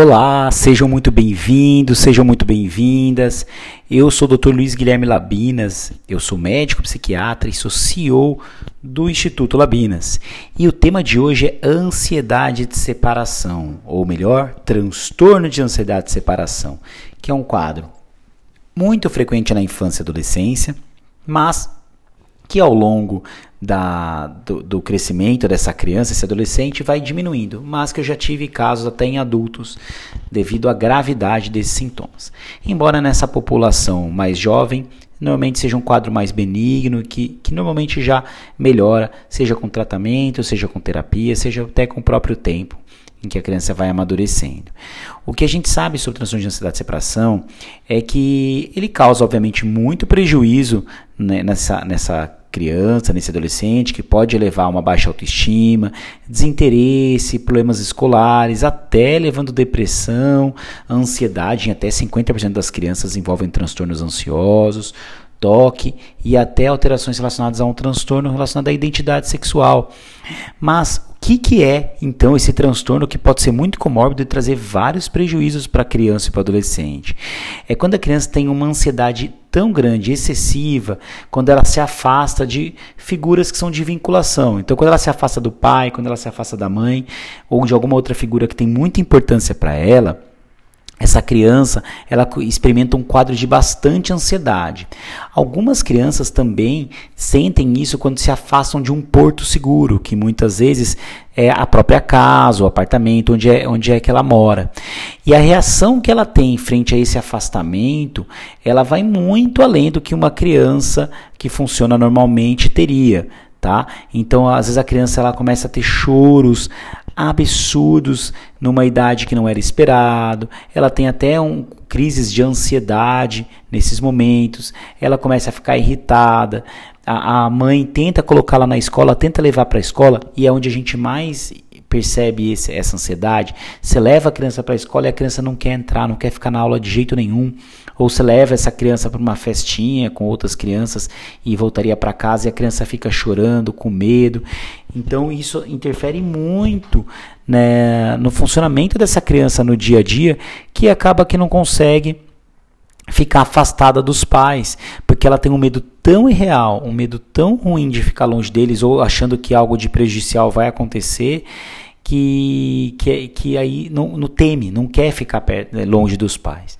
Olá, sejam muito bem-vindos, sejam muito bem-vindas. Eu sou o Dr. Luiz Guilherme Labinas, eu sou médico psiquiatra e sou CEO do Instituto Labinas. E o tema de hoje é ansiedade de separação, ou melhor, transtorno de ansiedade de separação, que é um quadro muito frequente na infância e adolescência, mas que ao longo da, do, do, crescimento dessa criança, esse adolescente, vai diminuindo, mas que eu já tive casos até em adultos devido à gravidade desses sintomas. Embora nessa população mais jovem, normalmente seja um quadro mais benigno, que, que normalmente já melhora, seja com tratamento, seja com terapia, seja até com o próprio tempo em que a criança vai amadurecendo. O que a gente sabe sobre transtorno de ansiedade de separação é que ele causa, obviamente, muito prejuízo né, nessa, nessa criança, nesse adolescente, que pode levar a uma baixa autoestima, desinteresse, problemas escolares, até levando depressão, ansiedade. Em até 50% das crianças envolvem transtornos ansiosos, toque e até alterações relacionadas a um transtorno relacionado à identidade sexual. Mas o que, que é então esse transtorno que pode ser muito comórbido e trazer vários prejuízos para a criança e para o adolescente? É quando a criança tem uma ansiedade tão grande, excessiva, quando ela se afasta de figuras que são de vinculação. Então, quando ela se afasta do pai, quando ela se afasta da mãe ou de alguma outra figura que tem muita importância para ela, essa criança ela experimenta um quadro de bastante ansiedade. Algumas crianças também sentem isso quando se afastam de um porto seguro, que muitas vezes é a própria casa, o apartamento onde é, onde é que ela mora. E a reação que ela tem frente a esse afastamento, ela vai muito além do que uma criança que funciona normalmente teria tá? Então, às vezes a criança ela começa a ter choros absurdos numa idade que não era esperado. Ela tem até um crises de ansiedade nesses momentos. Ela começa a ficar irritada. A, a mãe tenta colocá-la na escola, tenta levar para a escola e é onde a gente mais percebe esse, essa ansiedade. Você leva a criança para a escola e a criança não quer entrar, não quer ficar na aula de jeito nenhum. Ou você leva essa criança para uma festinha com outras crianças e voltaria para casa e a criança fica chorando, com medo. Então isso interfere muito né, no funcionamento dessa criança no dia a dia, que acaba que não consegue ficar afastada dos pais, porque ela tem um medo tão irreal, um medo tão ruim de ficar longe deles ou achando que algo de prejudicial vai acontecer, que, que, que aí não, não teme, não quer ficar perto, longe dos pais.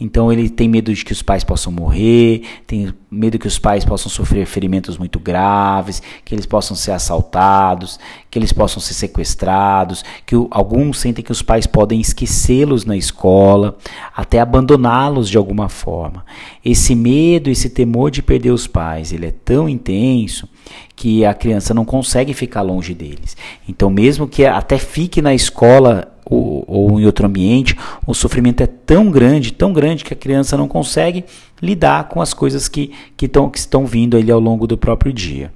Então ele tem medo de que os pais possam morrer, tem medo que os pais possam sofrer ferimentos muito graves, que eles possam ser assaltados, que eles possam ser sequestrados, que o, alguns sentem que os pais podem esquecê-los na escola, até abandoná-los de alguma forma. Esse medo, esse temor de perder os pais, ele é tão intenso que a criança não consegue ficar longe deles. Então mesmo que até fique na escola ou, ou em outro ambiente, o sofrimento é tão grande, tão grande que a criança não consegue lidar com as coisas que, que, tão, que estão vindo ali ao longo do próprio dia.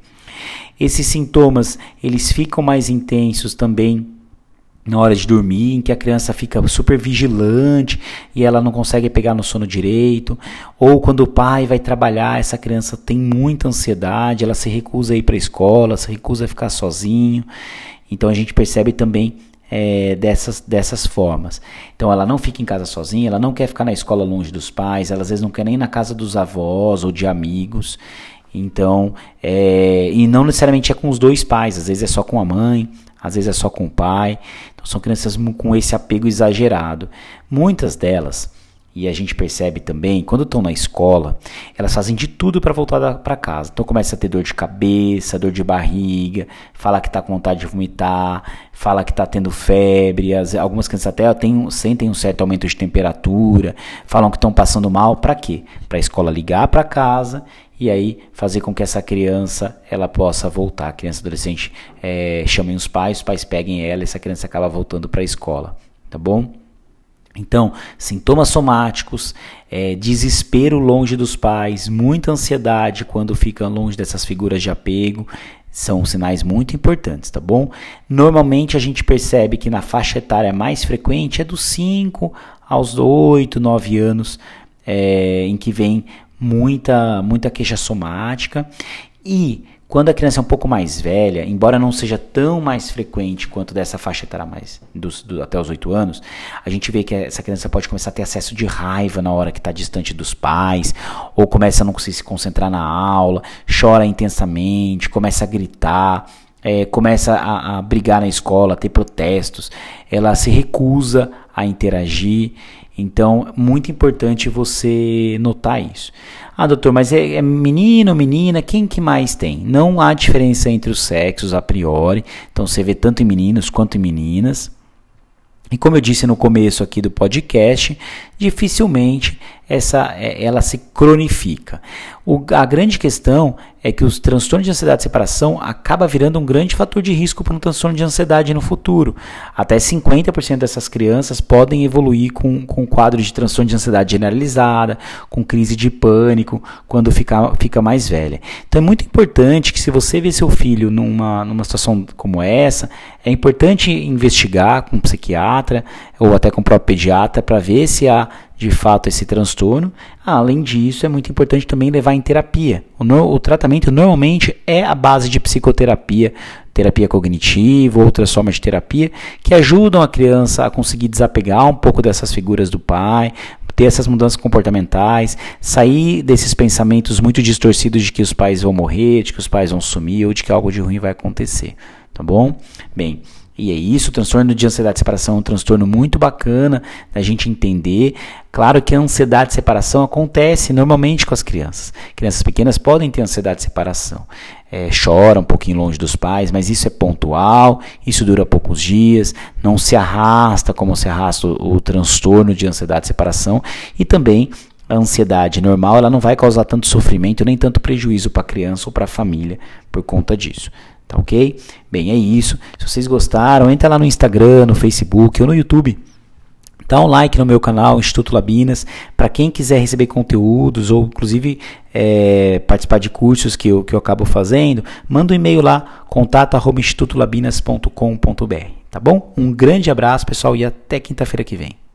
Esses sintomas, eles ficam mais intensos também na hora de dormir, em que a criança fica super vigilante e ela não consegue pegar no sono direito, ou quando o pai vai trabalhar, essa criança tem muita ansiedade, ela se recusa a ir para a escola, se recusa a ficar sozinho. Então a gente percebe também é, dessas, dessas formas. Então ela não fica em casa sozinha, ela não quer ficar na escola longe dos pais, ela às vezes não quer nem na casa dos avós ou de amigos. Então, é, e não necessariamente é com os dois pais, às vezes é só com a mãe, às vezes é só com o pai. Então são crianças com esse apego exagerado. Muitas delas e a gente percebe também, quando estão na escola, elas fazem de tudo para voltar para casa. Então começa a ter dor de cabeça, dor de barriga, fala que está com vontade de vomitar, fala que está tendo febre. As, algumas crianças até tem, sentem um certo aumento de temperatura, falam que estão passando mal. Para quê? Para a escola ligar para casa e aí fazer com que essa criança ela possa voltar. A criança adolescente é, chamem os pais, os pais peguem ela essa criança acaba voltando para a escola. Tá bom? Então, sintomas somáticos, é, desespero longe dos pais, muita ansiedade quando ficam longe dessas figuras de apego, são sinais muito importantes, tá bom? Normalmente a gente percebe que na faixa etária mais frequente é dos 5 aos 8, 9 anos, é, em que vem muita, muita queixa somática. E Quando a criança é um pouco mais velha, embora não seja tão mais frequente quanto dessa faixa etária mais dos, do, até os 8 anos, a gente vê que essa criança pode começar a ter acesso de raiva na hora que está distante dos pais, ou começa a não conseguir se concentrar na aula, chora intensamente, começa a gritar, é, começa a, a brigar na escola, a ter protestos, ela se recusa a interagir. Então, muito importante você notar isso. Ah, doutor, mas é, é menino, menina, quem que mais tem? Não há diferença entre os sexos a priori. Então, você vê tanto em meninos quanto em meninas. E como eu disse no começo aqui do podcast, dificilmente essa, é, ela se cronifica. O, a grande questão é que os transtornos de ansiedade e separação acaba virando um grande fator de risco para um transtorno de ansiedade no futuro. Até 50% dessas crianças podem evoluir com, com quadro de transtorno de ansiedade generalizada, com crise de pânico, quando fica, fica mais velha. Então é muito importante que se você vê seu filho numa, numa situação como essa, é importante investigar com um psiquiatra ou até com o próprio pediatra para ver se há de fato esse transtorno. Além disso, é muito importante também levar em terapia. O, no, o tratamento normalmente é a base de psicoterapia, terapia cognitiva, outras formas de terapia que ajudam a criança a conseguir desapegar um pouco dessas figuras do pai, ter essas mudanças comportamentais, sair desses pensamentos muito distorcidos de que os pais vão morrer, de que os pais vão sumir ou de que algo de ruim vai acontecer, tá bom? Bem, e é isso, o transtorno de ansiedade de separação é um transtorno muito bacana da gente entender. Claro que a ansiedade de separação acontece normalmente com as crianças. Crianças pequenas podem ter ansiedade de separação. É, um pouquinho longe dos pais, mas isso é pontual, isso dura poucos dias, não se arrasta como se arrasta o, o transtorno de ansiedade de separação. E também a ansiedade normal ela não vai causar tanto sofrimento nem tanto prejuízo para a criança ou para a família por conta disso. Tá ok? Bem, é isso. Se vocês gostaram, entra lá no Instagram, no Facebook ou no YouTube. Dá um like no meu canal, Instituto Labinas. Para quem quiser receber conteúdos ou, inclusive, é, participar de cursos que eu, que eu acabo fazendo, manda um e-mail lá, contato.institutolabinas.com.br. Tá bom? Um grande abraço, pessoal, e até quinta-feira que vem.